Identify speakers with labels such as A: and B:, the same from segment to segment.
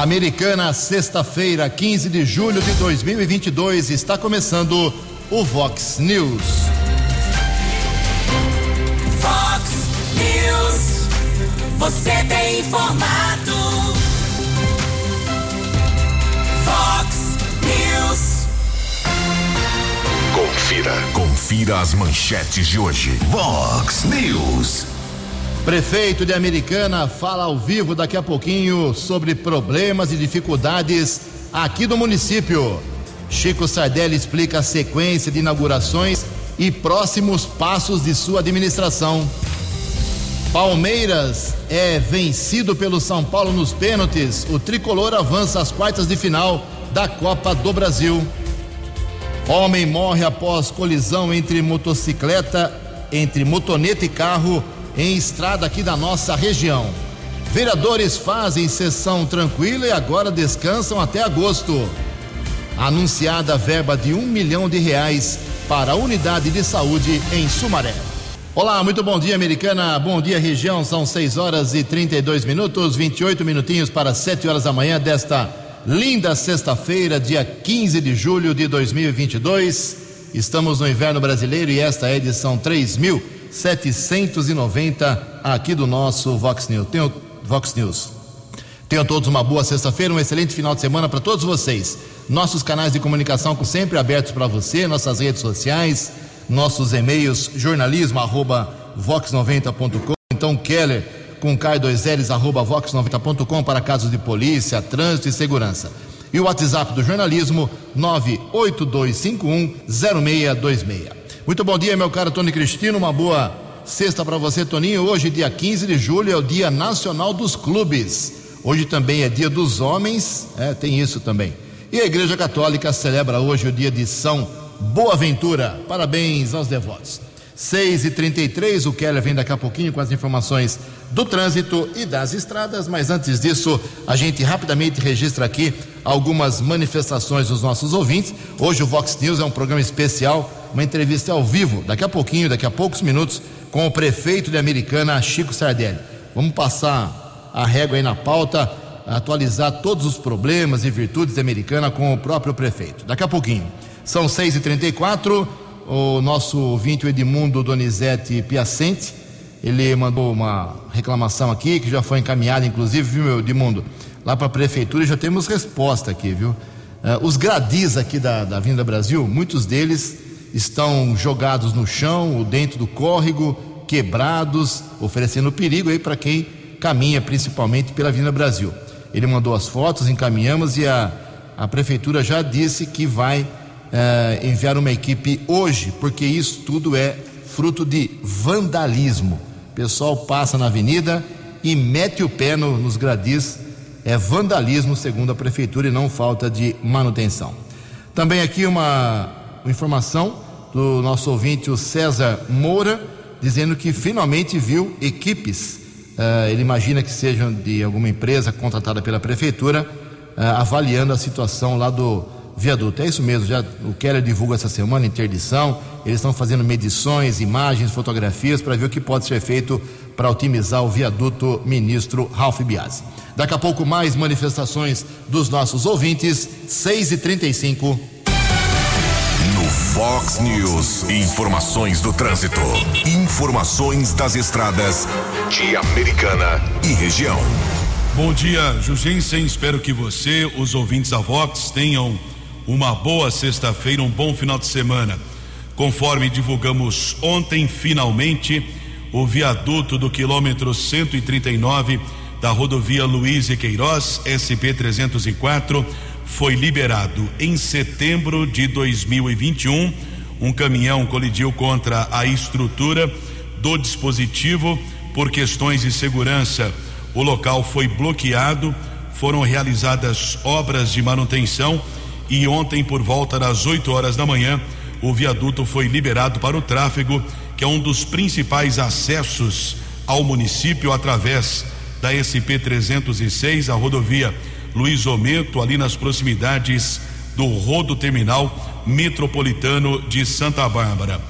A: Americana, sexta-feira, 15 de julho de 2022, está começando o Vox News.
B: Vox News. Você tem informado. Vox News.
C: Confira. Confira as manchetes de hoje. Vox News.
A: Prefeito de Americana fala ao vivo daqui a pouquinho sobre problemas e dificuldades aqui do município. Chico Sardelli explica a sequência de inaugurações e próximos passos de sua administração. Palmeiras é vencido pelo São Paulo nos pênaltis. O tricolor avança às quartas de final da Copa do Brasil. Homem morre após colisão entre motocicleta, entre motoneta e carro em estrada aqui da nossa região. Vereadores fazem sessão tranquila e agora descansam até agosto. Anunciada verba de um milhão de reais para a unidade de saúde em Sumaré. Olá, muito bom dia, americana. Bom dia, região. São 6 horas e 32 minutos, 28 minutinhos para 7 horas da manhã desta linda sexta-feira, dia 15 de julho de 2022. Estamos no inverno brasileiro e esta é a edição 3790 aqui do nosso Vox News. Tenho, Vox News. Tenham todos uma boa sexta-feira, um excelente final de semana para todos vocês. Nossos canais de comunicação sempre abertos para você, nossas redes sociais, nossos e-mails jornalismo@vox90.com, então Keller com K2Ls arroba vox90.com para casos de polícia, trânsito e segurança. E o WhatsApp do jornalismo 982510626. Muito bom dia, meu caro Tony Cristino, uma boa sexta para você, Toninho. Hoje, dia 15 de julho, é o Dia Nacional dos Clubes. Hoje também é Dia dos Homens, é, tem isso também. E a Igreja Católica celebra hoje o dia de São Boaventura. Parabéns aos devotos. 6 e 33 o Keller vem daqui a pouquinho com as informações do trânsito e das estradas, mas antes disso, a gente rapidamente registra aqui algumas manifestações dos nossos ouvintes. Hoje o Vox News é um programa especial, uma entrevista ao vivo, daqui a pouquinho, daqui a poucos minutos, com o prefeito de Americana, Chico Sardelli. Vamos passar a régua aí na pauta, atualizar todos os problemas e virtudes de Americana com o próprio prefeito. Daqui a pouquinho. São 6h34 o nosso ouvinte, Edmundo Donizete Piacente, ele mandou uma reclamação aqui, que já foi encaminhada, inclusive, viu, meu Edmundo? Lá para a prefeitura já temos resposta aqui, viu? Uh, os gradis aqui da, da Vinda Brasil, muitos deles estão jogados no chão ou dentro do córrego, quebrados, oferecendo perigo aí para quem caminha principalmente pela Vinda Brasil. Ele mandou as fotos, encaminhamos e a, a prefeitura já disse que vai uh, enviar uma equipe hoje, porque isso tudo é fruto de vandalismo. O pessoal passa na avenida e mete o pé no, nos gradis. É vandalismo, segundo a prefeitura, e não falta de manutenção. Também aqui uma, informação do nosso ouvinte, o César Moura, dizendo que finalmente viu equipes. Uh, ele imagina que sejam de alguma empresa contratada pela prefeitura, uh, avaliando a situação lá do viaduto. É isso mesmo, já o Keller divulga essa semana interdição. Eles estão fazendo medições, imagens, fotografias para ver o que pode ser feito para otimizar o viaduto ministro Ralph Biasi. Daqui a pouco mais manifestações dos nossos ouvintes, 6 e 35
C: No Fox News, informações do trânsito, informações das estradas de Americana e região.
D: Bom dia, Jugensen. Espero que você, os ouvintes da Vox, tenham uma boa sexta-feira, um bom final de semana. Conforme divulgamos ontem, finalmente, o viaduto do quilômetro 139 da rodovia Luiz e Queiroz, SP 304, foi liberado em setembro de 2021. Um caminhão colidiu contra a estrutura do dispositivo por questões de segurança. O local foi bloqueado, foram realizadas obras de manutenção e ontem, por volta das 8 horas da manhã, o viaduto foi liberado para o tráfego, que é um dos principais acessos ao município através da SP 306, a rodovia Luiz Omento, ali nas proximidades do Rodo Terminal Metropolitano de Santa Bárbara.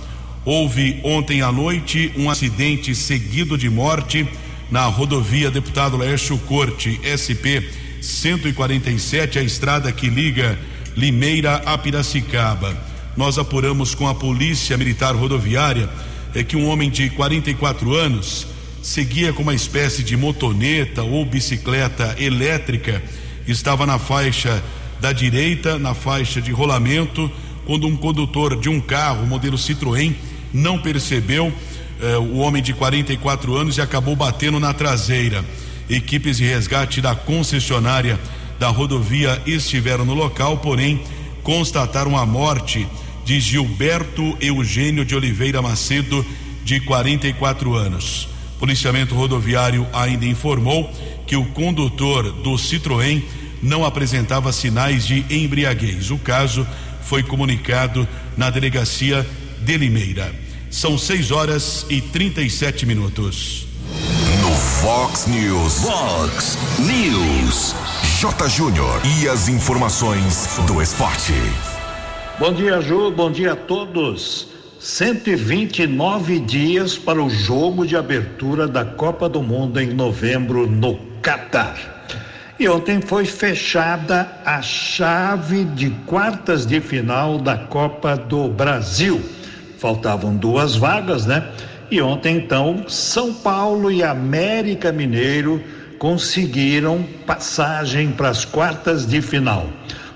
D: Houve ontem à noite um acidente seguido de morte na rodovia Deputado Laércio Corte, SP 147, a estrada que liga Limeira a Piracicaba. Nós apuramos com a Polícia Militar Rodoviária é que um homem de 44 anos seguia com uma espécie de motoneta ou bicicleta elétrica, estava na faixa da direita, na faixa de rolamento, quando um condutor de um carro, modelo Citroën, não percebeu eh, o homem de 44 anos e acabou batendo na traseira. Equipes de resgate da concessionária da rodovia estiveram no local, porém constataram a morte de Gilberto Eugênio de Oliveira Macedo, de 44 anos. Policiamento rodoviário ainda informou que o condutor do Citroën não apresentava sinais de embriaguez. O caso foi comunicado na delegacia de Limeira. São 6 horas e 37 minutos.
C: No Fox News. Fox News. J. Júnior. E as informações do esporte.
E: Bom dia, Ju. Bom dia a todos. 129 dias para o jogo de abertura da Copa do Mundo em novembro no Catar. E ontem foi fechada a chave de quartas de final da Copa do Brasil. Faltavam duas vagas, né? E ontem, então, São Paulo e América Mineiro conseguiram passagem para as quartas de final.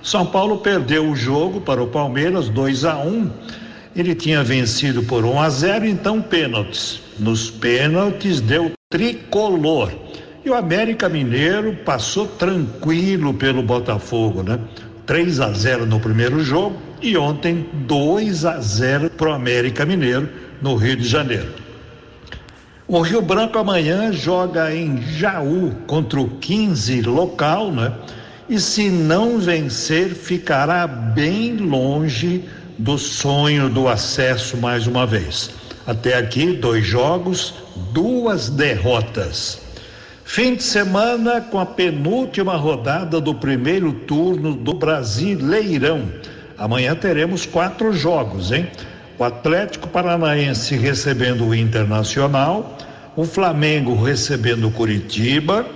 E: São Paulo perdeu o jogo para o Palmeiras 2 a 1. Ele tinha vencido por 1 a 0, então pênaltis. Nos pênaltis deu tricolor. E o América Mineiro passou tranquilo pelo Botafogo, né? 3 a 0 no primeiro jogo e ontem 2 a 0 para o América Mineiro no Rio de Janeiro. O Rio Branco amanhã joga em Jaú contra o 15 local, né? E se não vencer, ficará bem longe do sonho do acesso mais uma vez. Até aqui, dois jogos, duas derrotas. Fim de semana com a penúltima rodada do primeiro turno do Brasileirão. Amanhã teremos quatro jogos, hein? O Atlético Paranaense recebendo o Internacional, o Flamengo recebendo o Curitiba,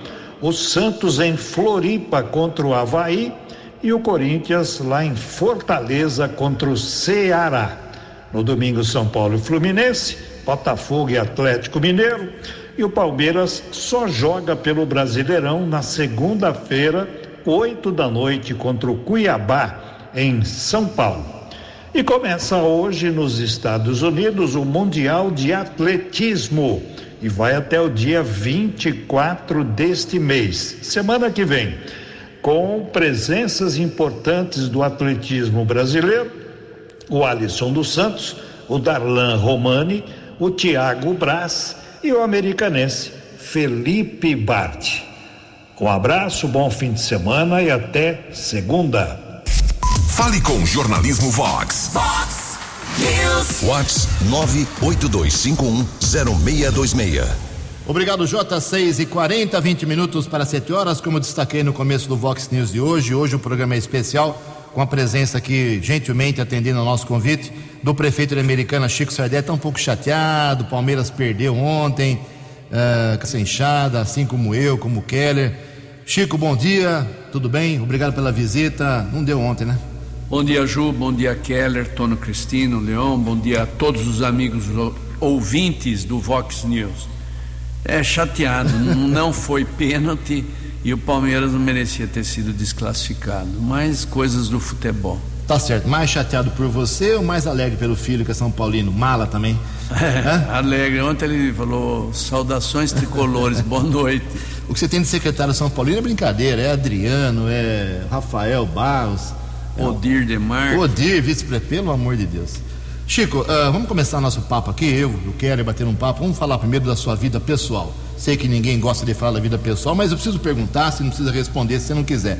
E: o Santos em Floripa contra o Havaí e o Corinthians lá em Fortaleza contra o Ceará. No domingo, São Paulo e Fluminense, Botafogo e Atlético Mineiro. E o Palmeiras só joga pelo Brasileirão na segunda-feira, oito da noite, contra o Cuiabá, em São Paulo. E começa hoje nos Estados Unidos o Mundial de Atletismo e vai até o dia 24 deste mês, semana que vem, com presenças importantes do atletismo brasileiro, o Alisson dos Santos, o Darlan Romani, o Tiago Braz e o americanense Felipe Bart. Um abraço, bom fim de semana e até segunda.
C: Fale com Jornalismo Vox.
B: Fox News.
C: Vox 982510626.
A: Obrigado, J. 6 e 40, 20 minutos para 7 horas. Como destaquei no começo do Vox News de hoje, hoje o programa é especial, com a presença aqui, gentilmente atendendo ao nosso convite, do prefeito de Americana, Chico Sardé. Está um pouco chateado, Palmeiras perdeu ontem, uh, essa enxada, assim como eu, como o Keller. Chico, bom dia, tudo bem? Obrigado pela visita. Não deu ontem, né?
F: Bom dia, Ju. Bom dia, Keller, Tono Cristino, Leão. Bom dia a todos os amigos ouvintes do Vox News. É chateado, não foi pênalti e o Palmeiras não merecia ter sido desclassificado. Mas coisas do futebol.
A: Tá certo. Mais chateado por você ou mais alegre pelo filho que é São Paulino? Mala também?
F: É, alegre. Ontem ele falou saudações tricolores, boa noite.
A: O que você tem de secretário São Paulino é brincadeira. É Adriano, é Rafael Barros.
F: Odir Demar.
A: Odir, vice-prefeito, pelo amor de Deus. Chico, uh, vamos começar nosso papo aqui. Eu, eu quero bater um papo. Vamos falar primeiro da sua vida pessoal. Sei que ninguém gosta de falar da vida pessoal, mas eu preciso perguntar, se não precisa responder, se você não quiser.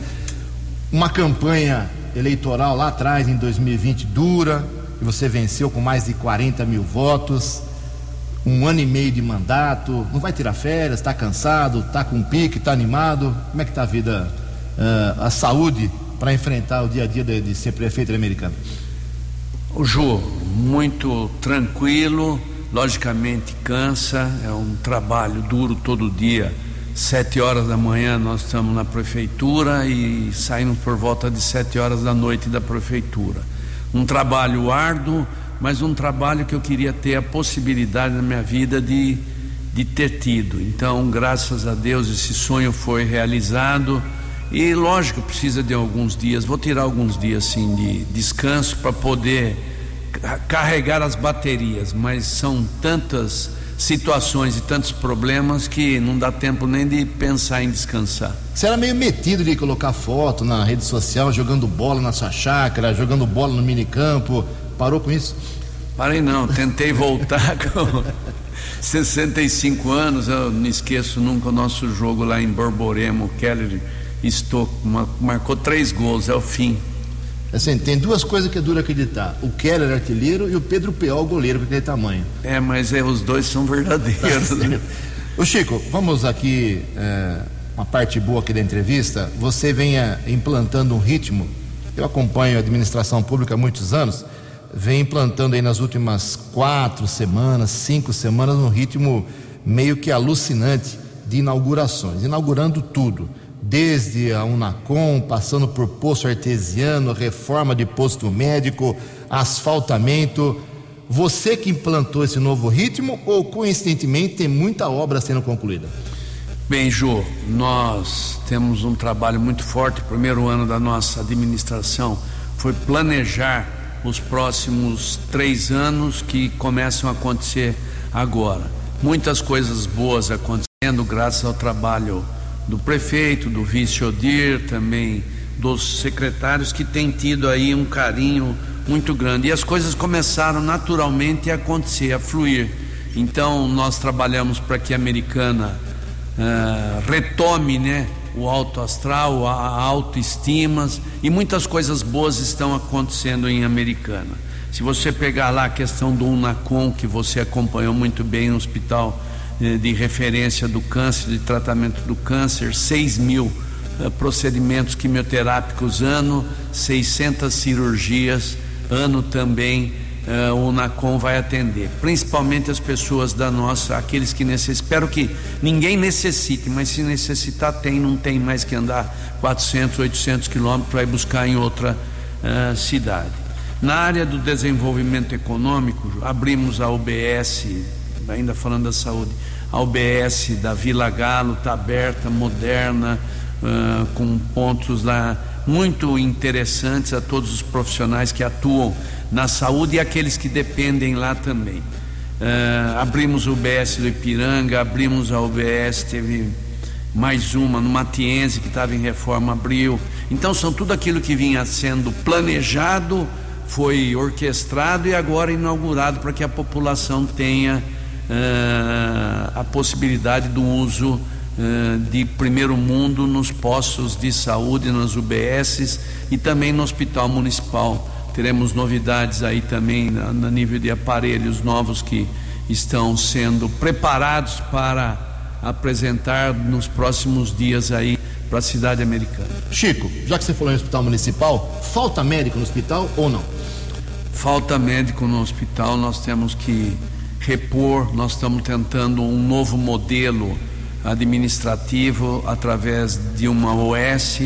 A: Uma campanha eleitoral lá atrás, em 2020, dura, e você venceu com mais de 40 mil votos, um ano e meio de mandato, não vai tirar férias, está cansado, está com pique, está animado? Como é que está a vida, uh, a saúde para enfrentar o dia a dia de, de ser prefeito americano?
F: O Ju, muito tranquilo, logicamente cansa, é um trabalho duro todo dia, sete horas da manhã nós estamos na prefeitura e saímos por volta de sete horas da noite da prefeitura. Um trabalho árduo, mas um trabalho que eu queria ter a possibilidade na minha vida de, de ter tido. Então, graças a Deus, esse sonho foi realizado. E lógico, precisa de alguns dias, vou tirar alguns dias assim de descanso para poder carregar as baterias, mas são tantas situações e tantos problemas que não dá tempo nem de pensar em descansar.
A: Você era meio metido de colocar foto na rede social, jogando bola na sua chácara, jogando bola no minicampo. Parou com isso?
F: Parei não, tentei voltar com 65 anos, eu não esqueço nunca o nosso jogo lá em Borborema, Keller estou, marcou três gols, é o fim.
A: Assim, tem duas coisas que é duro acreditar: o Keller artilheiro e o Pedro Peol goleiro, com aquele tamanho.
F: É, mas é, os dois são verdadeiros. Tá
A: o Chico, vamos aqui, é, uma parte boa aqui da entrevista. Você venha implantando um ritmo. Eu acompanho a administração pública há muitos anos, vem implantando aí nas últimas quatro semanas, cinco semanas, um ritmo meio que alucinante de inaugurações, inaugurando tudo desde a Unacom, passando por poço artesiano, reforma de posto médico, asfaltamento. Você que implantou esse novo ritmo ou coincidentemente tem muita obra sendo concluída?
F: Bem, Ju, nós temos um trabalho muito forte. O primeiro ano da nossa administração foi planejar os próximos três anos que começam a acontecer agora. Muitas coisas boas acontecendo graças ao trabalho do prefeito, do vice Odir, também dos secretários que têm tido aí um carinho muito grande. E as coisas começaram naturalmente a acontecer, a fluir. Então nós trabalhamos para que a americana uh, retome, né? O alto astral, a autoestima e muitas coisas boas estão acontecendo em Americana. Se você pegar lá a questão do Unacom, que você acompanhou muito bem no hospital de referência do câncer, de tratamento do câncer, 6 mil eh, procedimentos quimioterápicos ano, 600 cirurgias ano também. Uh, o NACOM vai atender, principalmente as pessoas da nossa, aqueles que necessitam. Espero que ninguém necessite, mas se necessitar, tem, não tem mais que andar 400, 800 quilômetros para ir buscar em outra cidade. Na área do desenvolvimento econômico, abrimos a UBS ainda falando da saúde, a UBS da Vila Galo está aberta, moderna, uh, com pontos lá muito interessantes a todos os profissionais que atuam na saúde e aqueles que dependem lá também. Uh, abrimos o UBS do Ipiranga, abrimos a UBS, teve mais uma no Matiense que estava em reforma, abriu. Então são tudo aquilo que vinha sendo planejado, foi orquestrado e agora inaugurado para que a população tenha a possibilidade do uso uh, de primeiro mundo nos postos de saúde, nas UBSs e também no hospital municipal. Teremos novidades aí também no nível de aparelhos novos que estão sendo preparados para apresentar nos próximos dias aí para a cidade americana.
A: Chico, já que você falou em hospital municipal, falta médico no hospital ou não?
F: Falta médico no hospital, nós temos que repor, nós estamos tentando um novo modelo administrativo através de uma OS.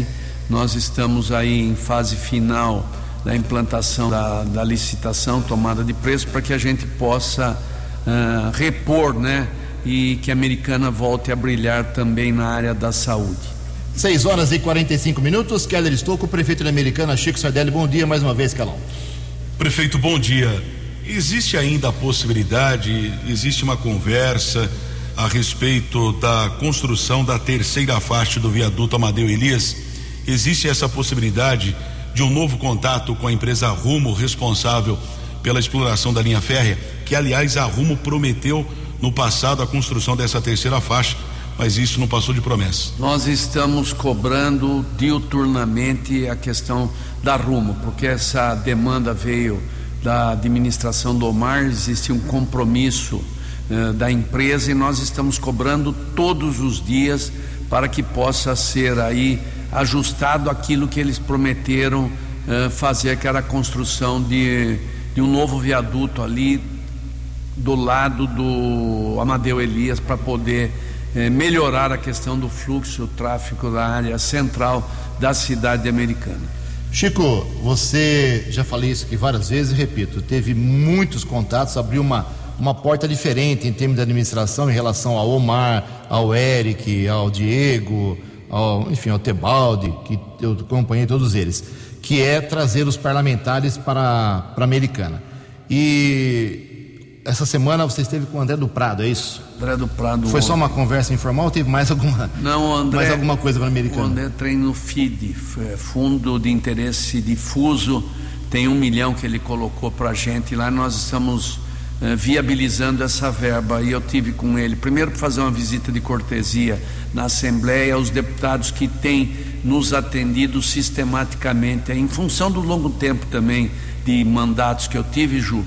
F: Nós estamos aí em fase final da implantação da, da licitação, tomada de preço, para que a gente possa uh, repor, né? E que a americana volte a brilhar também na área da saúde.
A: 6 horas e 45 minutos. Keller Estouco, prefeito da Americana, Chico Sardelli. Bom dia mais uma vez, Calão.
D: Prefeito, bom dia. Existe ainda a possibilidade, existe uma conversa a respeito da construção da terceira faixa do viaduto Amadeu Elias. Existe essa possibilidade de um novo contato com a empresa Rumo, responsável pela exploração da linha férrea, que aliás a Rumo prometeu no passado a construção dessa terceira faixa, mas isso não passou de promessa.
F: Nós estamos cobrando diuturnamente a questão da Rumo, porque essa demanda veio da administração do Omar, existe um compromisso eh, da empresa e nós estamos cobrando todos os dias para que possa ser aí ajustado aquilo que eles prometeram eh, fazer, que era a construção de, de um novo viaduto ali do lado do Amadeu Elias para poder eh, melhorar a questão do fluxo, o tráfego da área central da cidade americana.
A: Chico, você já falei isso aqui várias vezes repito, teve muitos contatos, abriu uma, uma porta diferente em termos de administração em relação ao Omar, ao Eric, ao Diego, ao, enfim, ao Tebaldi, que eu acompanhei todos eles, que é trazer os parlamentares para, para a Americana. E essa semana você esteve com o André do Prado, é isso?
F: André do Prado.
A: Foi só uma conversa informal ou teve mais alguma,
F: Não, André,
A: mais alguma coisa para a Americana?
F: O André treina no FID, Fundo de Interesse Difuso, tem um milhão que ele colocou para a gente lá, nós estamos eh, viabilizando essa verba e eu tive com ele, primeiro para fazer uma visita de cortesia na Assembleia aos deputados que têm nos atendido sistematicamente, em função do longo tempo também de mandatos que eu tive, Ju,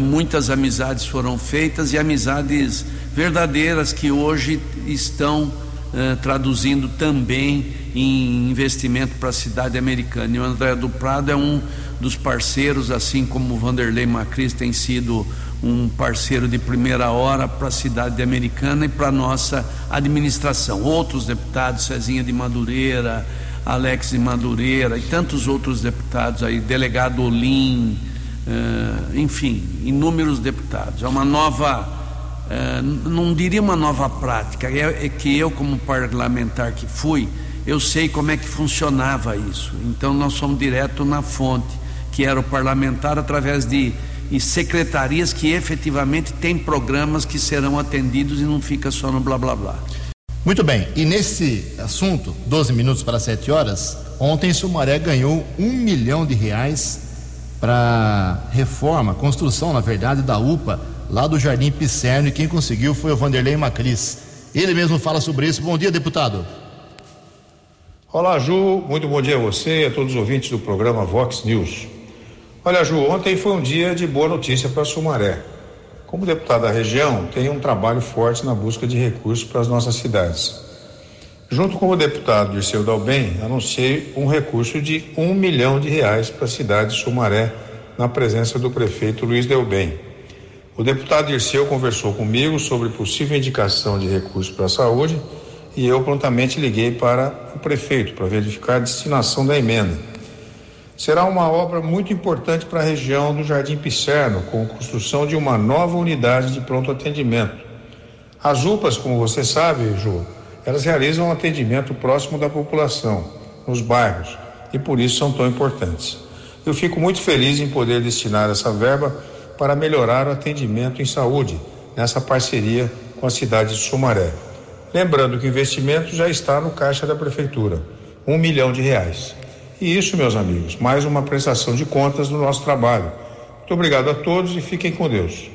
F: muitas amizades foram feitas e amizades verdadeiras que hoje estão eh, traduzindo também em investimento para a cidade americana. E o André do Prado é um dos parceiros, assim como o Vanderlei Macris tem sido um parceiro de primeira hora para a cidade americana e para a nossa administração. Outros deputados, Cezinha de Madureira, Alex de Madureira e tantos outros deputados aí, delegado Olim, enfim, inúmeros deputados. É uma nova, uh, não diria uma nova prática, é, é que eu, como parlamentar que fui, eu sei como é que funcionava isso. Então nós somos direto na fonte, que era o parlamentar através de secretarias que efetivamente têm programas que serão atendidos e não fica só no blá blá blá.
A: Muito bem, e nesse assunto, 12 minutos para 7 horas, ontem Sumaré ganhou um milhão de reais para reforma, construção, na verdade, da UPA, lá do Jardim Pisserno, e quem conseguiu foi o Vanderlei Macris. Ele mesmo fala sobre isso. Bom dia, deputado.
G: Olá, Ju. Muito bom dia a você e a todos os ouvintes do programa Vox News. Olha, Ju, ontem foi um dia de boa notícia para Sumaré. Como deputado da região, tenho um trabalho forte na busca de recursos para as nossas cidades. Junto com o deputado Dirceu Dalben, anunciei um recurso de um milhão de reais para a cidade de Sumaré, na presença do prefeito Luiz Delbem. O deputado Dirceu conversou comigo sobre possível indicação de recursos para a saúde e eu prontamente liguei para o prefeito para verificar a destinação da emenda. Será uma obra muito importante para a região do Jardim Pisserno, com construção de uma nova unidade de pronto atendimento. As UPAs, como você sabe, Ju, elas realizam um atendimento próximo da população, nos bairros, e por isso são tão importantes. Eu fico muito feliz em poder destinar essa verba para melhorar o atendimento em saúde nessa parceria com a cidade de Sumaré. Lembrando que o investimento já está no caixa da prefeitura, um milhão de reais. E isso, meus amigos, mais uma prestação de contas do nosso trabalho. Muito obrigado a todos e fiquem com Deus.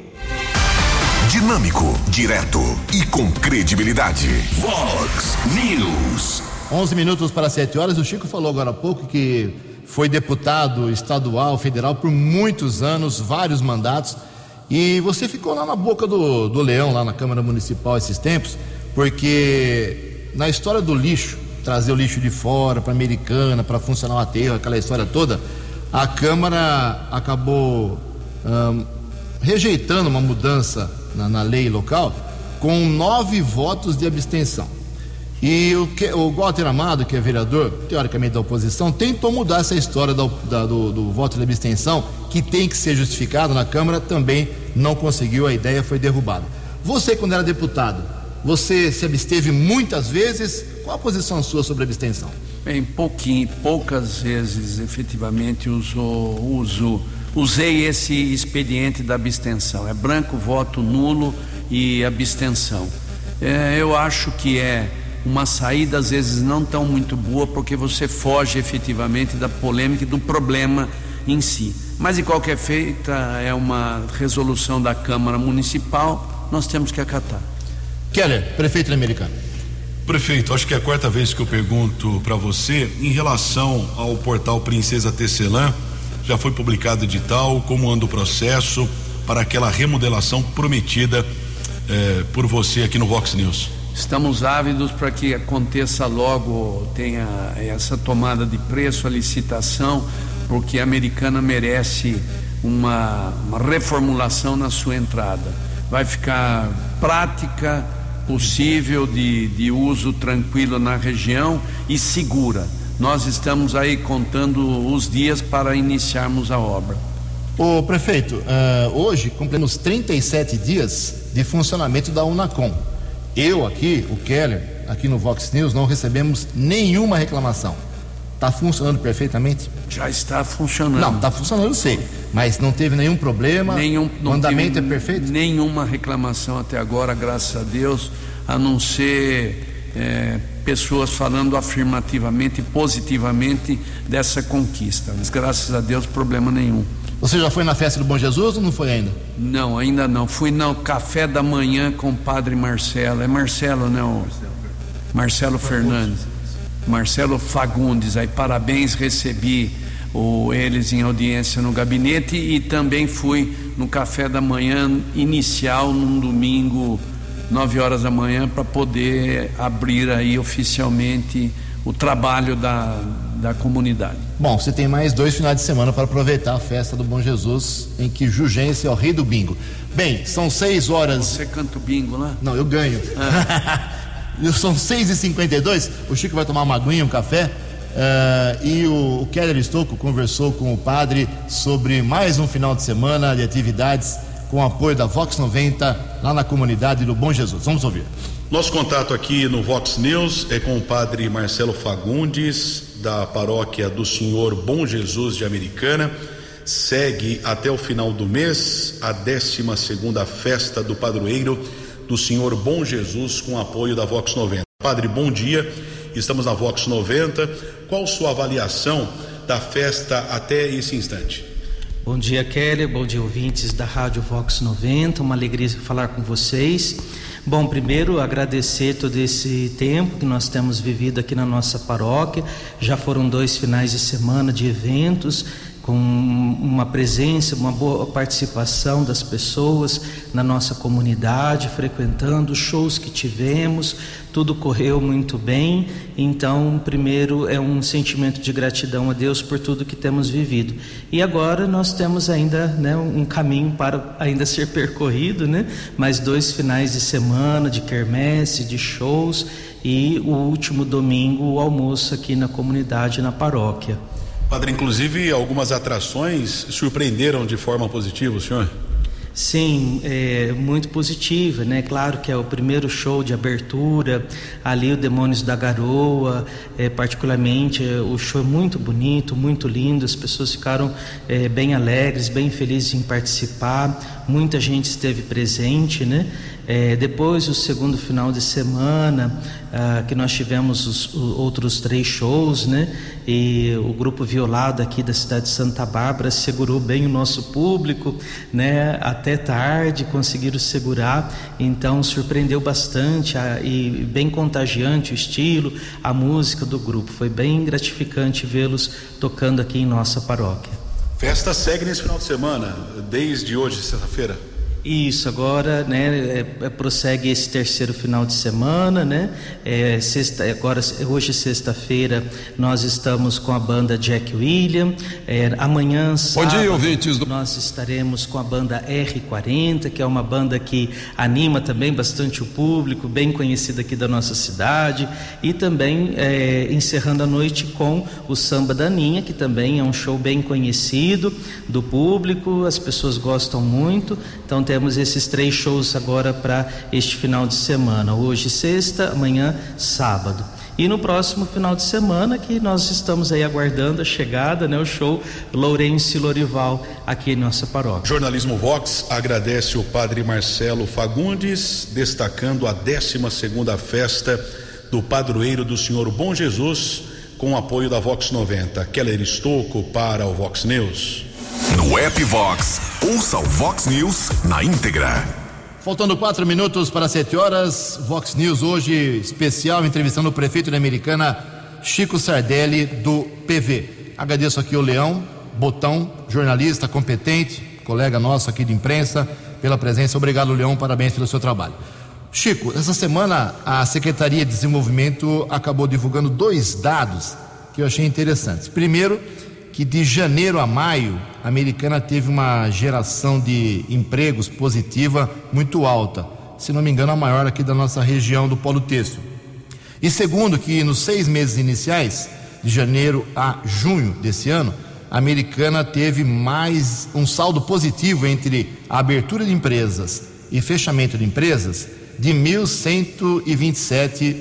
C: Dinâmico, direto e com credibilidade. Vox News.
A: 11 minutos para 7 horas. O Chico falou agora há pouco que foi deputado estadual, federal por muitos anos, vários mandatos. E você ficou lá na boca do, do leão, lá na Câmara Municipal esses tempos, porque na história do lixo, trazer o lixo de fora para Americana, para funcionar o aterro, aquela história toda, a Câmara acabou hum, rejeitando uma mudança na, na lei local, com nove votos de abstenção. E o, que, o Walter Amado, que é vereador, teoricamente da oposição, tentou mudar essa história do, da, do, do, voto de abstenção, que tem que ser justificado na Câmara, também não conseguiu, a ideia foi derrubada. Você, quando era deputado, você se absteve muitas vezes. Qual a posição sua sobre a abstenção?
F: Bem, pouquinho, poucas vezes efetivamente uso, uso usei esse expediente da abstenção. É branco, voto nulo e abstenção. É, eu acho que é uma saída às vezes não tão muito boa porque você foge efetivamente da polêmica e do problema em si. Mas de qualquer feita é uma resolução da Câmara Municipal, nós temos que acatar.
A: Keller, prefeito americano.
D: Prefeito, acho que é a quarta vez que eu pergunto para você em relação ao portal Princesa Tecelã já foi publicado edital, como anda o processo para aquela remodelação prometida eh, por você aqui no Vox News?
F: Estamos ávidos para que aconteça logo, tenha essa tomada de preço, a licitação, porque a americana merece uma, uma reformulação na sua entrada. Vai ficar prática, possível de, de uso tranquilo na região e segura. Nós estamos aí contando os dias para iniciarmos a obra.
A: O prefeito, uh, hoje cumprimos 37 dias de funcionamento da Unacom. Eu aqui, o Keller, aqui no Vox News, não recebemos nenhuma reclamação. Está funcionando perfeitamente?
F: Já está funcionando.
A: Não, está funcionando, eu sei. Mas não teve nenhum problema?
F: Nenhum,
A: o andamento é perfeito?
F: Nenhuma reclamação até agora, graças a Deus, a não ser é, pessoas falando afirmativamente, positivamente dessa conquista. Mas graças a Deus, problema nenhum.
A: Você já foi na festa do Bom Jesus ou não foi ainda?
F: Não, ainda não. Fui no café da manhã com o padre Marcelo. É Marcelo, né? O... Marcelo Fernandes. Marcelo Fagundes. Aí parabéns, recebi o, eles em audiência no gabinete e também fui no café da manhã inicial num domingo, 9 horas da manhã, para poder abrir aí oficialmente o trabalho da, da comunidade.
A: Bom, você tem mais dois finais de semana para aproveitar a festa do Bom Jesus, em que Jugense é o rei do bingo. Bem, são seis horas.
F: Você canta o bingo lá?
A: Não, eu ganho. Ah. são seis e cinquenta e dois. O Chico vai tomar uma aguinha, um café. Uh, e o, o Keller Estocco conversou com o padre sobre mais um final de semana de atividades com o apoio da Vox 90 lá na comunidade do Bom Jesus. Vamos ouvir.
D: Nosso contato aqui no Vox News é com o padre Marcelo Fagundes, da paróquia do Senhor Bom Jesus de Americana. Segue até o final do mês a 12 segunda festa do padroeiro do Senhor Bom Jesus com apoio da Vox 90. Padre, bom dia. Estamos na Vox 90. Qual sua avaliação da festa até esse instante?
H: Bom dia, Kelly. Bom dia, ouvintes da Rádio Vox 90. Uma alegria falar com vocês. Bom, primeiro agradecer todo esse tempo que nós temos vivido aqui na nossa paróquia. Já foram dois finais de semana de eventos com uma presença, uma boa participação das pessoas na nossa comunidade, frequentando shows que tivemos, tudo correu muito bem. Então, primeiro é um sentimento de gratidão a Deus por tudo que temos vivido. E agora nós temos ainda né, um caminho para ainda ser percorrido, né? Mais dois finais de semana de quermesse, de shows e o último domingo o almoço aqui na comunidade, na paróquia.
D: Padre, inclusive algumas atrações surpreenderam de forma positiva o senhor?
H: Sim, é muito positiva, né? Claro que é o primeiro show de abertura, ali o Demônios da Garoa, é, particularmente é, o show é muito bonito, muito lindo, as pessoas ficaram é, bem alegres, bem felizes em participar, muita gente esteve presente, né? É, depois, o segundo final de semana, ah, que nós tivemos os, os, outros três shows, né? E o grupo Violado aqui da cidade de Santa Bárbara segurou bem o nosso público, né? Até tarde conseguiram segurar, então surpreendeu bastante ah, e bem contagiante o estilo, a música do grupo. Foi bem gratificante vê-los tocando aqui em nossa paróquia.
D: Festa segue nesse final de semana, desde hoje, sexta-feira.
H: Isso, agora né, é, é, prossegue esse terceiro final de semana, né? É, sexta, agora, hoje, sexta-feira, nós estamos com a banda Jack William. É, amanhã, sábado,
D: Bom dia, ouvintes do...
H: nós estaremos com a banda R40, que é uma banda que anima também bastante o público, bem conhecida aqui da nossa cidade. E também é, encerrando a noite com o Samba da Ninha, que também é um show bem conhecido do público, as pessoas gostam muito. Então, tem temos esses três shows agora para este final de semana. Hoje, sexta, amanhã, sábado. E no próximo final de semana que nós estamos aí aguardando a chegada, né, o show Lourenço Lorival aqui em nossa paróquia.
D: Jornalismo Vox agradece o padre Marcelo Fagundes, destacando a 12 segunda festa do padroeiro do Senhor Bom Jesus, com o apoio da Vox 90. Keller Estocco para o Vox News.
C: No app Vox, ouça o Vox News na íntegra.
A: Faltando quatro minutos para sete horas, Vox News hoje especial entrevistando o prefeito da Americana, Chico Sardelli, do PV. Agradeço aqui o Leão, Botão, jornalista competente, colega nosso aqui de imprensa, pela presença. Obrigado, Leão, parabéns pelo seu trabalho. Chico, essa semana a Secretaria de Desenvolvimento acabou divulgando dois dados que eu achei interessantes. Primeiro, que de janeiro a maio a americana teve uma geração de empregos positiva muito alta, se não me engano, a maior aqui da nossa região do polo têxtil. E segundo, que nos seis meses iniciais, de janeiro a junho desse ano, a americana teve mais um saldo positivo entre a abertura de empresas e fechamento de empresas de 1.127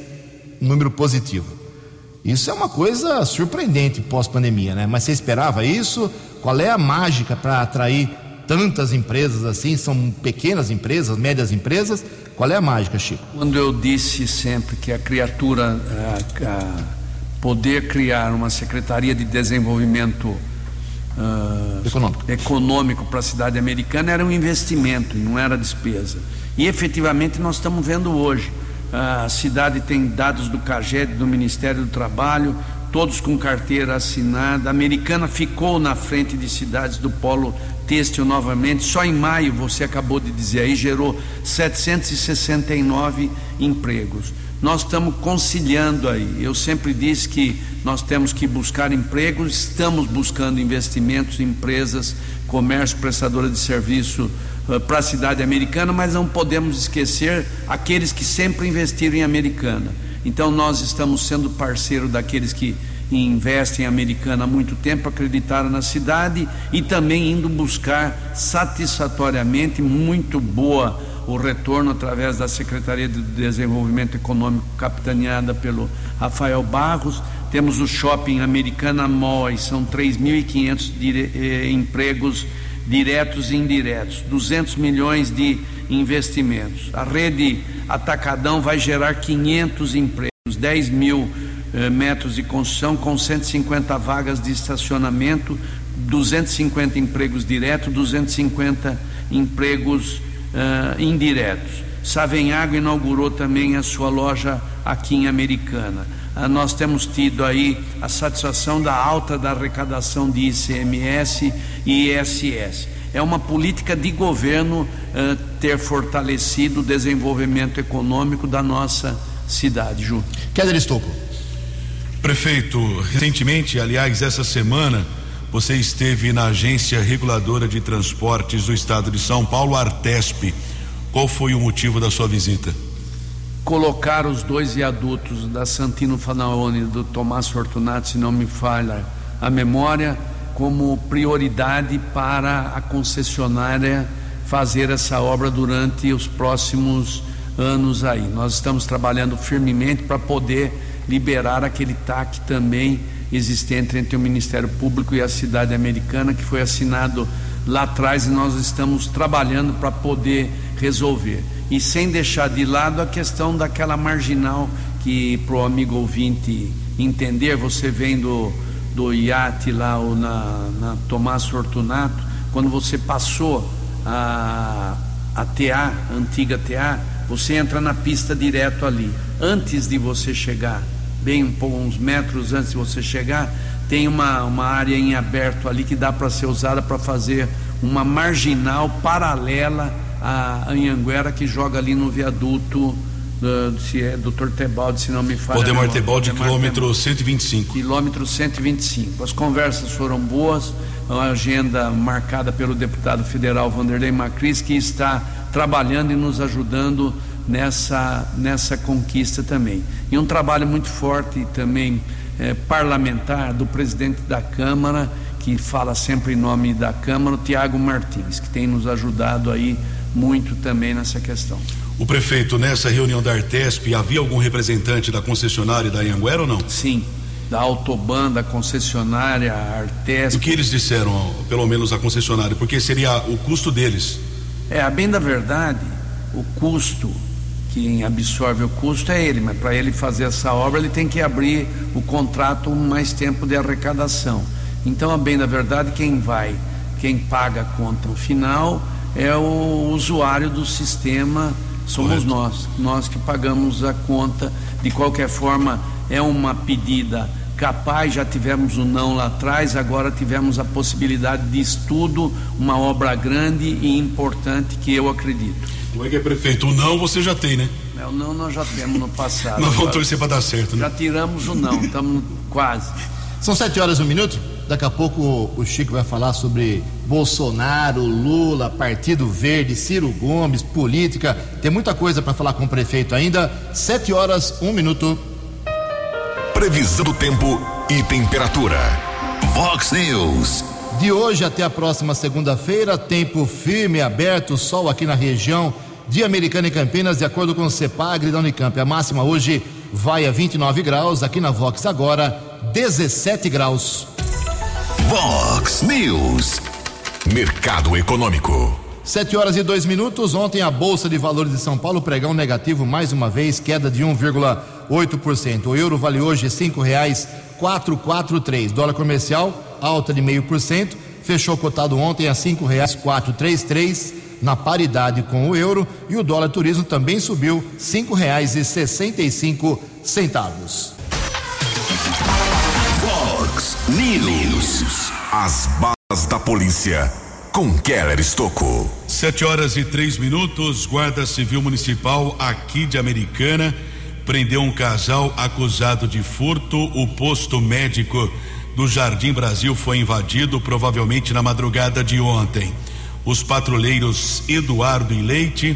A: número positivo. Isso é uma coisa surpreendente pós-pandemia, né? Mas você esperava isso? Qual é a mágica para atrair tantas empresas assim? São pequenas empresas, médias empresas? Qual é a mágica, Chico?
F: Quando eu disse sempre que a criatura, a, a poder criar uma secretaria de desenvolvimento uh, econômico, econômico para a cidade americana era um investimento, não era despesa. E efetivamente nós estamos vendo hoje a cidade tem dados do CAGED, do Ministério do Trabalho, todos com carteira assinada. A Americana ficou na frente de cidades do polo têxtil novamente. Só em maio, você acabou de dizer aí, gerou 769 empregos. Nós estamos conciliando aí. Eu sempre disse que nós temos que buscar empregos, estamos buscando investimentos em empresas, comércio, prestadora de serviço para a cidade americana, mas não podemos esquecer aqueles que sempre investiram em americana. Então nós estamos sendo parceiro daqueles que investem em americana há muito tempo, acreditaram na cidade e também indo buscar satisfatoriamente muito boa o retorno através da Secretaria de Desenvolvimento Econômico capitaneada pelo Rafael Barros. Temos o shopping Americana Mall, são 3.500 eh, empregos diretos e indiretos, 200 milhões de investimentos. A rede Atacadão vai gerar 500 empregos, 10 mil eh, metros de construção com 150 vagas de estacionamento, 250 empregos diretos, 250 empregos eh, indiretos. Savenhago inaugurou também a sua loja aqui em Americana. Ah, nós temos tido aí a satisfação da alta da arrecadação de ICMS e ISS. É uma política de governo uh, ter fortalecido o desenvolvimento econômico da nossa cidade, Ju.
A: Keller Estocco.
D: Prefeito, recentemente, aliás, essa semana, você esteve na Agência Reguladora de Transportes do Estado de São Paulo, Artesp. Qual foi o motivo da sua visita?
F: Colocar os dois viadutos da Santino Fanaone e do Tomás Fortunato, se não me falha a memória, como prioridade para a concessionária fazer essa obra durante os próximos anos aí. Nós estamos trabalhando firmemente para poder liberar aquele TAC também existente entre o Ministério Público e a cidade americana que foi assinado lá atrás e nós estamos trabalhando para poder resolver e sem deixar de lado a questão daquela marginal que para o amigo ouvinte entender, você vem do, do iate lá ou na, na Tomás Fortunato, quando você passou a, a TA, a antiga TA, você entra na pista direto ali. Antes de você chegar, bem um, uns metros antes de você chegar, tem uma, uma área em aberto ali que dá para ser usada para fazer uma marginal paralela a Anhanguera que joga ali no viaduto do, se é Dr. Tebaldi, se não me falha.
D: Valdemar Tebaldi, quilômetro 125.
F: Quilômetro 125. As conversas foram boas, uma agenda marcada pelo deputado federal Vanderlei Macris, que está trabalhando e nos ajudando nessa, nessa conquista também. E um trabalho muito forte também eh, parlamentar do presidente da Câmara, que fala sempre em nome da Câmara, o Tiago Martins, que tem nos ajudado aí muito também nessa questão.
D: O prefeito, nessa reunião da Artesp, havia algum representante da concessionária da Anhanguera ou não?
F: Sim, da Autoban, da concessionária, Artesp.
D: O que eles disseram, pelo menos a concessionária, porque seria o custo deles?
F: É, a bem da verdade, o custo, quem absorve o custo é ele, mas para ele fazer essa obra ele tem que abrir o contrato mais tempo de arrecadação. Então, a bem da verdade, quem vai, quem paga a conta no final é o usuário do sistema, somos Correto. nós, nós que pagamos a conta. De qualquer forma, é uma pedida capaz, já tivemos o não lá atrás, agora tivemos a possibilidade de estudo, uma obra grande e importante que eu acredito.
D: Como é que é, prefeito? O não você já tem, né?
F: É, o não nós já temos no passado.
D: nós vamos torcer para dar certo, né?
F: Já tiramos o não, estamos quase.
A: São sete horas e um minuto. Daqui a pouco o Chico vai falar sobre Bolsonaro, Lula, Partido Verde, Ciro Gomes, política. Tem muita coisa para falar com o prefeito ainda. Sete horas, um minuto.
C: Previsão do tempo e temperatura. Vox News.
A: De hoje até a próxima segunda-feira, tempo firme, aberto, sol aqui na região de Americana e Campinas, de acordo com o CEPAGRE da Unicamp. A máxima hoje vai a 29 graus, aqui na Vox agora 17 graus.
C: Vox News. Mercado Econômico.
A: Sete horas e dois minutos. Ontem a Bolsa de Valores de São Paulo pregão negativo mais uma vez, queda de 1,8%. O euro vale hoje cinco reais quatro quatro três. Dólar comercial alta de meio por cento. Fechou cotado ontem a cinco reais quatro três três na paridade com o euro e o dólar turismo também subiu cinco reais e sessenta e cinco centavos.
C: Fox News. As balas da polícia com Keller Estocco.
D: Sete horas e três minutos. Guarda Civil Municipal aqui de Americana prendeu um casal acusado de furto. O posto médico do Jardim Brasil foi invadido, provavelmente na madrugada de ontem. Os patrulheiros Eduardo e Leite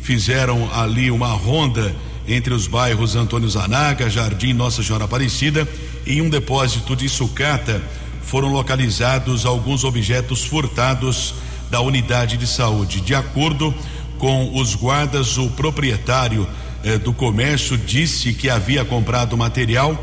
D: fizeram ali uma ronda entre os bairros Antônio Zanaga, Jardim Nossa Senhora Aparecida em um depósito de sucata foram localizados alguns objetos furtados da unidade de saúde. De acordo com os guardas, o proprietário eh, do comércio disse que havia comprado material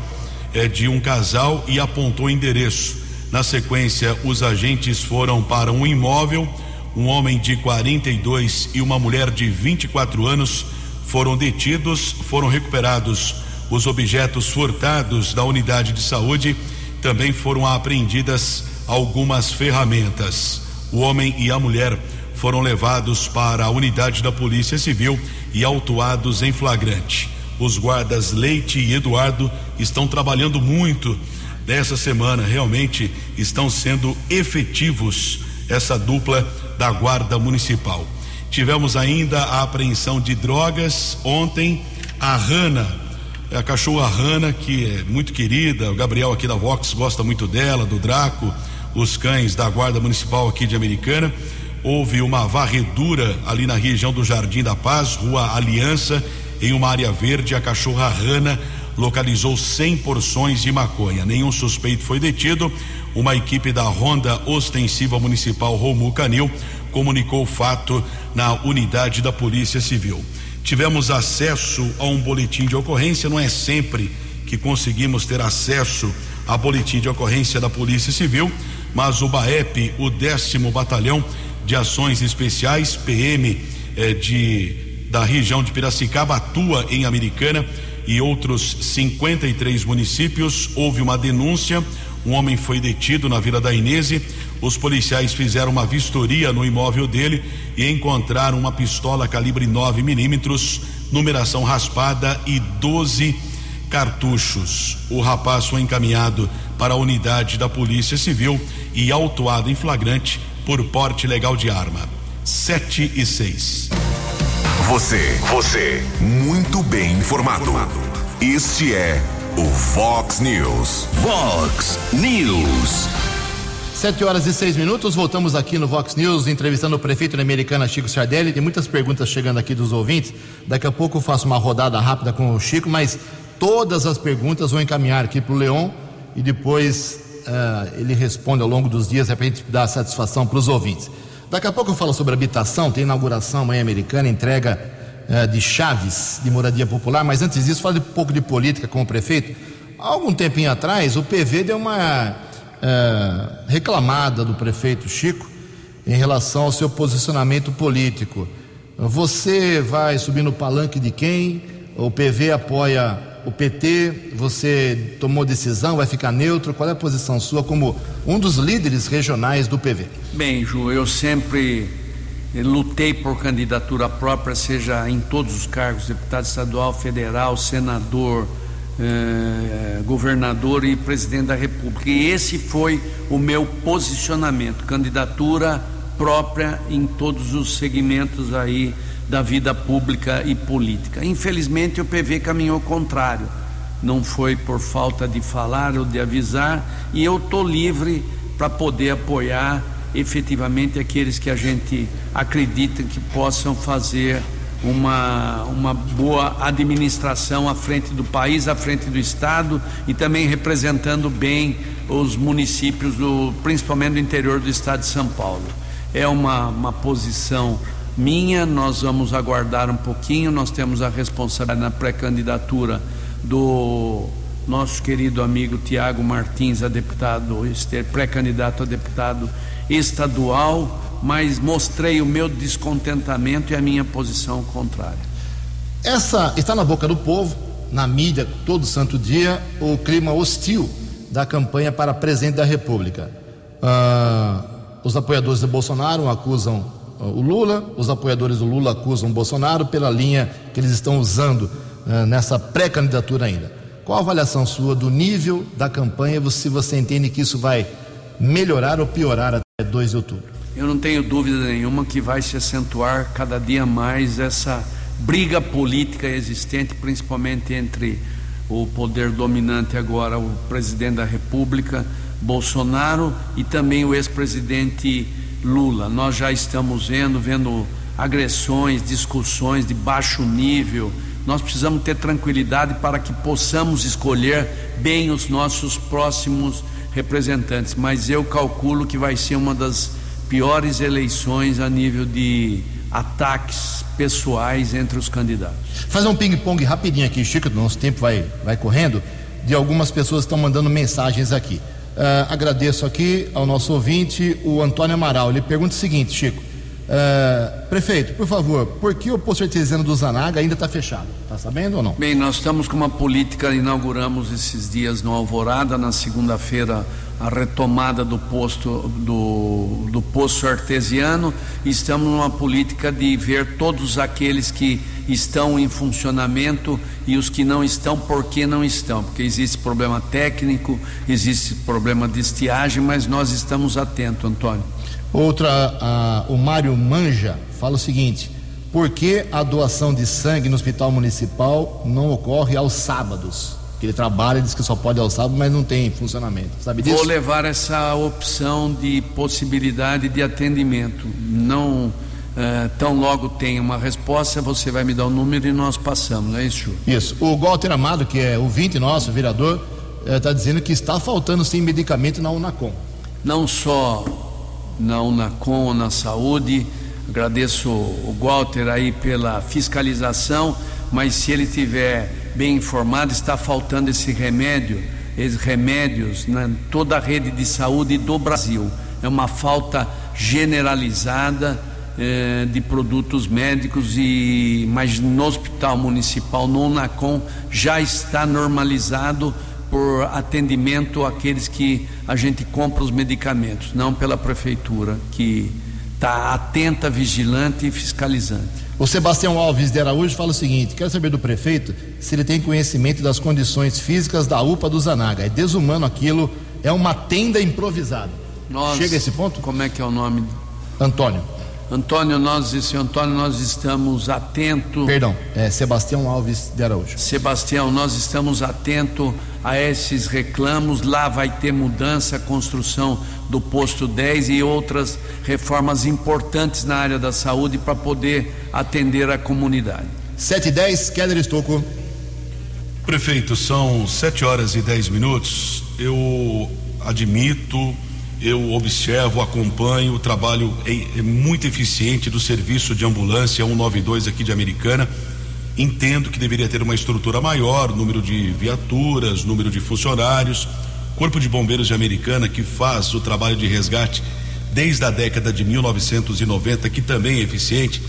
D: eh, de um casal e apontou o endereço. Na sequência, os agentes foram para um imóvel. Um homem de 42 e uma mulher de 24 anos foram detidos, foram recuperados os objetos furtados da unidade de saúde, também foram apreendidas algumas ferramentas. O homem e a mulher foram levados para a unidade da Polícia Civil e autuados em flagrante. Os guardas Leite e Eduardo estão trabalhando muito nessa semana, realmente estão sendo efetivos essa dupla da Guarda Municipal. Tivemos ainda a apreensão de drogas ontem, a Rana, a cachorra Rana, que é muito querida, o Gabriel aqui da Vox gosta muito dela, do Draco, os cães da Guarda Municipal aqui de Americana. Houve uma varredura ali na região do Jardim da Paz, Rua Aliança, em uma área verde. A cachorra Rana localizou 100 porções de maconha. Nenhum suspeito foi detido. Uma equipe da Ronda Ostensiva Municipal Romu Canil comunicou o fato na unidade da Polícia Civil tivemos acesso a um boletim de ocorrência, não é sempre que conseguimos ter acesso a boletim de ocorrência da Polícia Civil, mas o BAEP, o décimo batalhão de ações especiais, PM eh, de da região de Piracicaba atua em Americana e outros 53 municípios. Houve uma denúncia, um homem foi detido na Vila da Inese os policiais fizeram uma vistoria no imóvel dele e encontraram uma pistola calibre 9 milímetros, numeração raspada e 12 cartuchos. O rapaz foi encaminhado para a unidade da Polícia Civil e autuado em flagrante por porte legal de arma. 7 e 6.
C: Você, você, muito bem informado. Este é o Fox News. Fox News.
A: Sete horas e seis minutos, voltamos aqui no Vox News, entrevistando o prefeito da Americana, Chico Sardelli. Tem muitas perguntas chegando aqui dos ouvintes. Daqui a pouco eu faço uma rodada rápida com o Chico, mas todas as perguntas vou encaminhar aqui para o Leon e depois uh, ele responde ao longo dos dias, é para a gente dar satisfação para os ouvintes. Daqui a pouco eu falo sobre habitação, tem inauguração amanhã americana, entrega uh, de chaves de moradia popular, mas antes disso, falo um pouco de política com o prefeito. Há algum tempinho atrás, o PV deu uma é, reclamada do prefeito Chico em relação ao seu posicionamento político. Você vai subir no palanque de quem? O PV apoia o PT? Você tomou decisão? Vai ficar neutro? Qual é a posição sua como um dos líderes regionais do PV?
F: Bem, Ju, eu sempre lutei por candidatura própria, seja em todos os cargos, deputado estadual, federal, senador, eh, governador e presidente da República. E esse foi o meu posicionamento, candidatura própria em todos os segmentos aí da vida pública e política. Infelizmente o PV caminhou contrário. não foi por falta de falar ou de avisar, e eu estou livre para poder apoiar efetivamente aqueles que a gente acredita que possam fazer uma, uma boa administração à frente do país, à frente do Estado e também representando bem os municípios, do, principalmente do interior do Estado de São Paulo. É uma, uma posição minha, nós vamos aguardar um pouquinho, nós temos a responsabilidade na pré-candidatura do nosso querido amigo Tiago Martins a deputado, pré-candidato a deputado estadual, mas mostrei o meu descontentamento e a minha posição contrária.
A: Essa está na boca do povo, na mídia todo santo dia, o clima hostil da campanha para presidente da República. Ah, os apoiadores de Bolsonaro acusam ah, o Lula, os apoiadores do Lula acusam o Bolsonaro pela linha que eles estão usando uh, nessa pré-candidatura ainda. Qual a avaliação sua do nível da campanha, se você entende que isso vai melhorar ou piorar até 2 de outubro?
F: Eu não tenho dúvida nenhuma que vai se acentuar cada dia mais essa briga política existente, principalmente entre o poder dominante agora, o presidente da República, Bolsonaro, e também o ex-presidente Lula. Nós já estamos vendo, vendo agressões, discussões de baixo nível. Nós precisamos ter tranquilidade para que possamos escolher bem os nossos próximos representantes. Mas eu calculo que vai ser uma das piores eleições a nível de ataques pessoais entre os candidatos.
A: Fazer um ping-pong rapidinho aqui, Chico, nosso tempo vai, vai correndo, de algumas pessoas que estão mandando mensagens aqui. Uh, agradeço aqui ao nosso ouvinte, o Antônio Amaral. Ele pergunta o seguinte, Chico. Uh, prefeito, por favor, por que o posto artesiano do Zanaga ainda está fechado? Está sabendo ou não?
F: Bem, nós estamos com uma política, inauguramos esses dias no Alvorada, na segunda-feira, a retomada do posto do, do poço artesiano. Estamos numa política de ver todos aqueles que estão em funcionamento e os que não estão, por que não estão? Porque existe problema técnico, existe problema de estiagem, mas nós estamos atentos, Antônio.
A: Outra, a, o Mário Manja fala o seguinte: por que a doação de sangue no hospital municipal não ocorre aos sábados? Ele trabalha, diz que só pode ao sábado, mas não tem funcionamento. Sabe disso?
F: Vou levar essa opção de possibilidade de atendimento. Não Uh, tão logo tem uma resposta, você vai me dar o número e nós passamos, não é isso?
A: Isso. O Walter Amado, que é ouvinte nosso, vereador, está uh, dizendo que está faltando sim medicamento na Unacom.
F: Não só na Unacom, na saúde, agradeço o Walter aí pela fiscalização, mas se ele tiver bem informado, está faltando esse remédio, esses remédios na toda a rede de saúde do Brasil. É uma falta generalizada eh, de produtos médicos e mas no hospital municipal no Unacom já está normalizado por atendimento àqueles que a gente compra os medicamentos, não pela prefeitura que está atenta, vigilante e fiscalizante.
A: O Sebastião Alves de Araújo fala o seguinte: quero saber do prefeito se ele tem conhecimento das condições físicas da UPA do Zanaga. É desumano aquilo, é uma tenda improvisada. Nós, Chega a esse ponto?
F: Como é que é o nome?
A: Antônio.
F: Antônio, nós, esse Antônio, nós estamos atentos.
A: Perdão, é Sebastião Alves de Araújo.
F: Sebastião, nós estamos atentos a esses reclamos. Lá vai ter mudança, construção do posto 10 e outras reformas importantes na área da saúde para poder atender a comunidade.
A: 7 e 10, Keller Estocco.
D: Prefeito, são 7 horas e 10 minutos. Eu admito eu observo, acompanho o trabalho é, é muito eficiente do serviço de ambulância 192 aqui de Americana. Entendo que deveria ter uma estrutura maior, número de viaturas, número de funcionários. Corpo de Bombeiros de Americana, que faz o trabalho de resgate desde a década de 1990, que também é eficiente,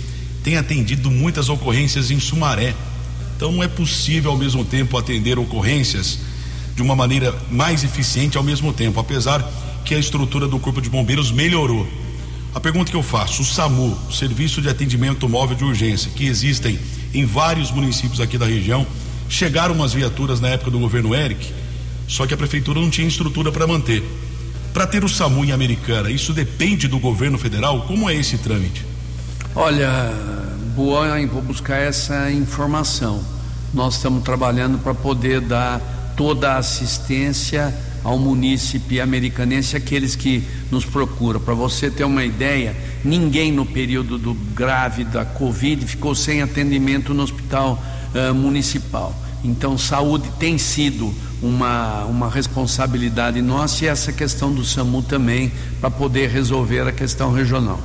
D: tem atendido muitas ocorrências em Sumaré. Então não é possível ao mesmo tempo atender ocorrências de uma maneira mais eficiente ao mesmo tempo, apesar que a estrutura do Corpo de Bombeiros melhorou. A pergunta que eu faço: o SAMU, Serviço de Atendimento Móvel de Urgência, que existem em vários municípios aqui da região, chegaram umas viaturas na época do governo Eric, só que a prefeitura não tinha estrutura para manter. Para ter o SAMU em Americana, isso depende do governo federal? Como é esse trâmite?
F: Olha, boa, vou buscar essa informação. nós estamos trabalhando para poder dar toda a assistência ao munícipe americanense, aqueles que nos procuram. Para você ter uma ideia, ninguém no período do grave da Covid ficou sem atendimento no hospital uh, municipal. Então, saúde tem sido uma, uma responsabilidade nossa e essa questão do SAMU também, para poder resolver a questão regional.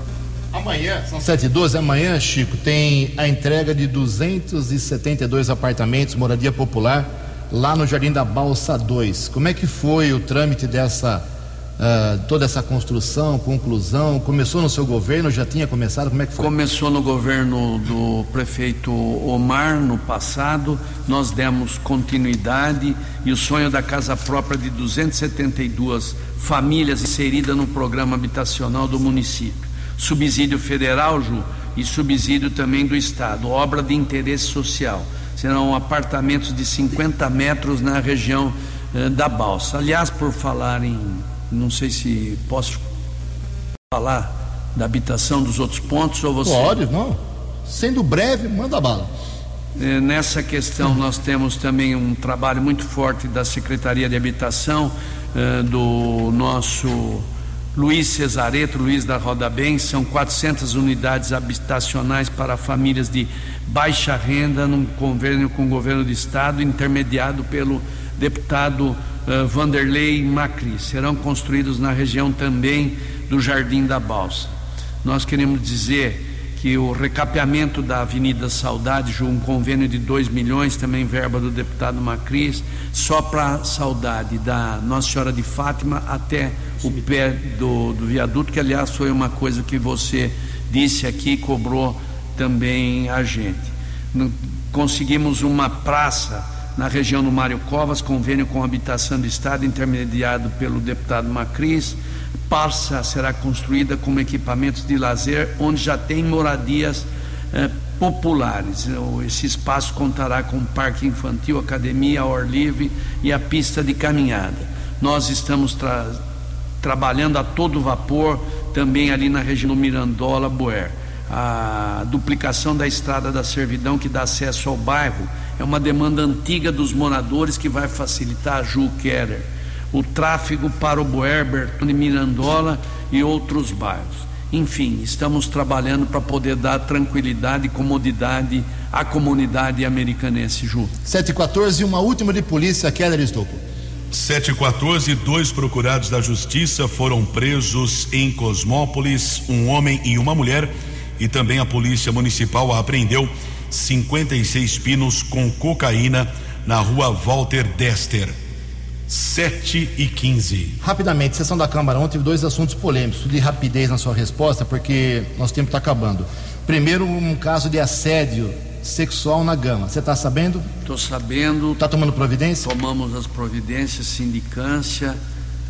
A: Amanhã, são 7 e 12, amanhã, Chico, tem a entrega de 272 apartamentos, moradia popular, lá no Jardim da Balsa 2. Como é que foi o trâmite dessa, uh, toda essa construção, conclusão? Começou no seu governo, já tinha começado? Como é que foi?
F: Começou no governo do prefeito Omar no passado, nós demos continuidade e o sonho da casa própria de 272 famílias inserida no programa habitacional do município. Subsídio federal, Ju, e subsídio também do Estado, obra de interesse social serão apartamentos de 50 metros na região eh, da Balsa. Aliás, por falar em, não sei se posso falar da habitação dos outros pontos ou você.
A: Pode, não. Sendo breve, manda bala.
F: Eh, nessa questão, nós temos também um trabalho muito forte da Secretaria de Habitação, eh, do nosso Luiz Cesareto, Luiz da Roda Bem, são 400 unidades habitacionais para famílias de baixa renda num convênio com o governo do estado, intermediado pelo deputado uh, Vanderlei Macri. Serão construídos na região também do Jardim da Balsa. Nós queremos dizer que o recapeamento da Avenida Saudade, um convênio de 2 milhões, também verba do deputado Macris, só para Saudade, da Nossa Senhora de Fátima até o pé do, do viaduto, que aliás foi uma coisa que você disse aqui, cobrou também a gente. Conseguimos uma praça na região do Mário Covas, convênio com a habitação do Estado, intermediado pelo deputado Macris Parça será construída como equipamentos de lazer, onde já tem moradias eh, populares. Esse espaço contará com parque infantil, academia ao ar livre e a pista de caminhada. Nós estamos tra trabalhando a todo vapor também ali na região do Mirandola, Boer. A duplicação da estrada da servidão que dá acesso ao bairro é uma demanda antiga dos moradores que vai facilitar a Ju Keller o tráfego para o Boerber, de Mirandola e outros bairros. Enfim, estamos trabalhando para poder dar tranquilidade e comodidade à comunidade americanense, Ju.
A: 714 e uma última de polícia, Keller Estocco.
D: 714, dois procurados da justiça foram presos em Cosmópolis, um homem e uma mulher, e também a polícia municipal apreendeu 56 pinos com cocaína na rua Walter Dester. 7 e 15.
A: Rapidamente, sessão da Câmara ontem dois assuntos polêmicos, de rapidez na sua resposta, porque nosso tempo está acabando. Primeiro, um caso de assédio sexual na Gama. Você está sabendo?
F: Estou sabendo.
A: Está tomando providência?
F: Tomamos as providências, sindicância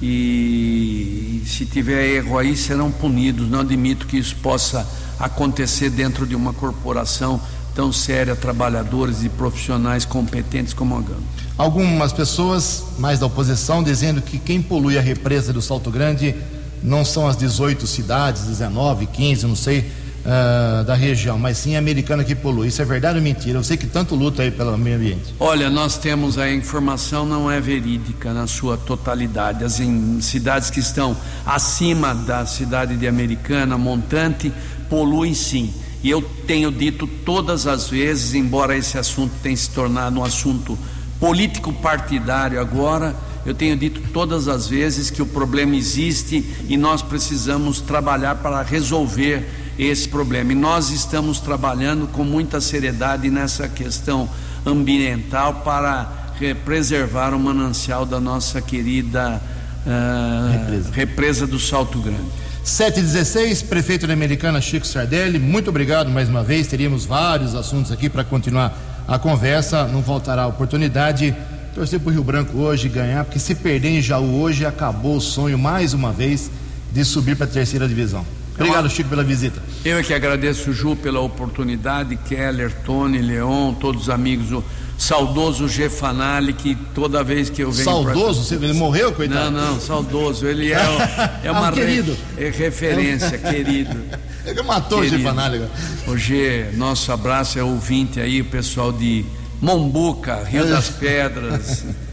F: e se tiver erro aí serão punidos. Não admito que isso possa acontecer dentro de uma corporação tão séria, trabalhadores e profissionais competentes como a Gama.
A: Algumas pessoas, mais da oposição, dizendo que quem polui a represa do Salto Grande não são as 18 cidades, 19, 15, não sei, uh, da região, mas sim a americana que polui. Isso é verdade ou mentira? Eu sei que tanto luta aí pelo meio ambiente.
F: Olha, nós temos a informação, não é verídica na sua totalidade. As cidades que estão acima da cidade de Americana, montante, poluem sim. E eu tenho dito todas as vezes, embora esse assunto tenha se tornado um assunto político partidário agora, eu tenho dito todas as vezes que o problema existe e nós precisamos trabalhar para resolver esse problema. E nós estamos trabalhando com muita seriedade nessa questão ambiental para preservar o manancial da nossa querida uh, represa. represa do Salto Grande.
A: 716, prefeito da Americana Chico Sardelli, muito obrigado mais uma vez. Teríamos vários assuntos aqui para continuar a conversa, não faltará oportunidade. Torcer para o Rio Branco hoje ganhar, porque se perder em Jaú hoje, acabou o sonho mais uma vez de subir para a terceira divisão. Obrigado, Chico, pela visita.
F: Eu é que agradeço, Ju, pela oportunidade, Keller, Tony, Leon, todos os amigos, saudoso Gefanali, que toda vez que eu venho.
A: Saudoso? Pra... Ele morreu, coitado?
F: Não, não, saudoso. Ele é, é uma ah,
A: querido.
F: Re... é referência, querido.
A: Ele matou querido. o Gefanali.
F: O G, nosso abraço é ouvinte aí, o pessoal de Mombuca, Rio das Pedras.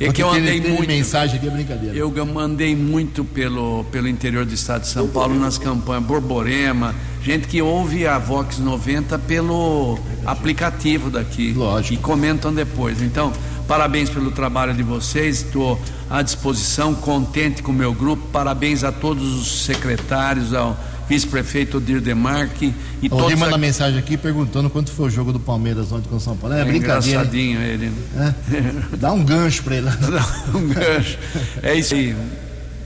A: É que eu andei muito. mensagem aqui é brincadeira.
F: Eu mandei muito pelo, pelo interior do estado de São Paulo nas campanhas Borborema, gente que ouve a Vox 90 pelo aplicativo daqui.
A: Lógico.
F: E comentam depois. Então, parabéns pelo trabalho de vocês. Estou à disposição, contente com o meu grupo. Parabéns a todos os secretários, ao vice-prefeito Odir Demarque
A: e o todos. manda a... mensagem aqui perguntando quanto foi o jogo do Palmeiras ontem com o São Paulo. É, é brincadeira.
F: Engraçadinho ele.
A: Né? É. Dá um gancho para ele.
F: Dá um gancho. É isso aí.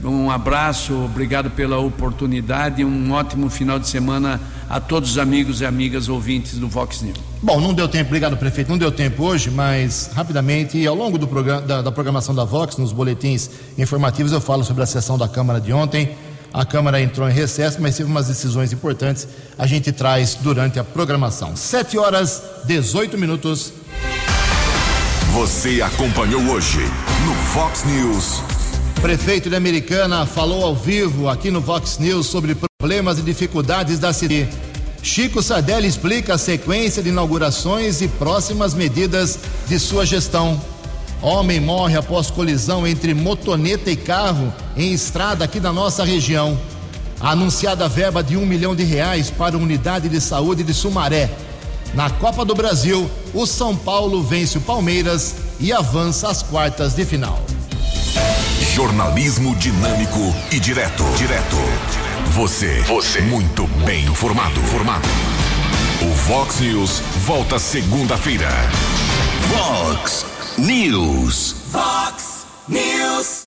F: Um abraço, obrigado pela oportunidade e um ótimo final de semana a todos os amigos e amigas ouvintes do Vox News.
A: Bom, não deu tempo, obrigado prefeito, não deu tempo hoje, mas rapidamente, ao longo do programa, da, da programação da Vox, nos boletins informativos, eu falo sobre a sessão da Câmara de ontem. A Câmara entrou em recesso, mas teve umas decisões importantes. A gente traz durante a programação. 7 horas 18 minutos.
C: Você acompanhou hoje no Fox News.
A: Prefeito de Americana falou ao vivo aqui no Vox News sobre problemas e dificuldades da cidade. Chico Sardelli explica a sequência de inaugurações e próximas medidas de sua gestão. Homem morre após colisão entre motoneta e carro em estrada aqui da nossa região. A anunciada verba de um milhão de reais para a unidade de saúde de Sumaré. Na Copa do Brasil, o São Paulo vence o Palmeiras e avança às quartas de final.
C: Jornalismo dinâmico e direto. Direto. Você. Você. Muito bem informado. Formado. O Vox News volta segunda-feira. Vox News.
B: Fox News.